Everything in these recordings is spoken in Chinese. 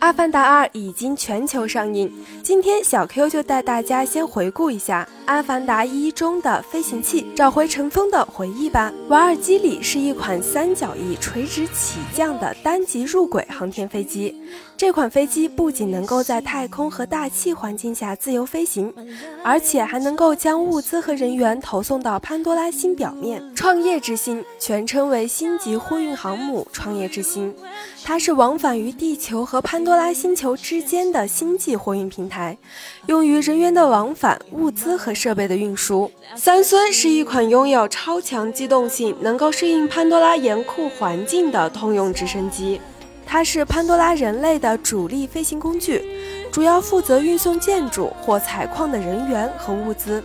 阿凡达二已经全球上映，今天小 Q 就带大家先回顾一下《阿凡达一》中的飞行器，找回尘封的回忆吧。瓦尔基里是一款三角翼垂直起降的单级入轨航天飞机。这款飞机不仅能够在太空和大气环境下自由飞行，而且还能够将物资和人员投送到潘多拉星表面。创业之星全称为星级货运航母“创业之星”，它是往返于地球和潘多多拉星球之间的星际货运平台，用于人员的往返、物资和设备的运输。三孙是一款拥有超强机动性、能够适应潘多拉严酷环境的通用直升机。它是潘多拉人类的主力飞行工具，主要负责运送建筑或采矿的人员和物资，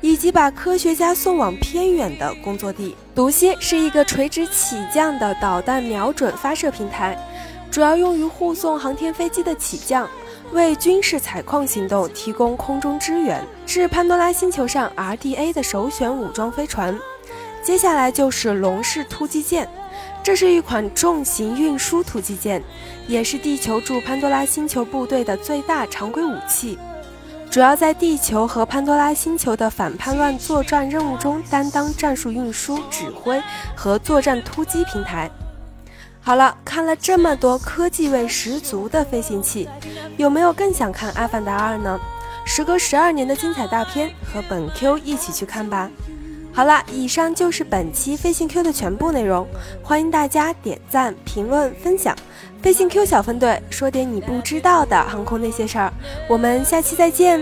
以及把科学家送往偏远的工作地。毒蝎是一个垂直起降的导弹瞄准发射平台，主要用于护送航天飞机的起降，为军事采矿行动提供空中支援，是潘多拉星球上 RDA 的首选武装飞船。接下来就是龙式突击舰。这是一款重型运输突击舰，也是地球驻潘多拉星球部队的最大常规武器，主要在地球和潘多拉星球的反叛乱作战任务中担当战术运输指挥和作战突击平台。好了，看了这么多科技味十足的飞行器，有没有更想看《阿凡达二》呢？时隔十二年的精彩大片，和本 Q 一起去看吧。好了，以上就是本期飞行 Q 的全部内容，欢迎大家点赞、评论、分享。飞行 Q 小分队说点你不知道的航空那些事儿，我们下期再见。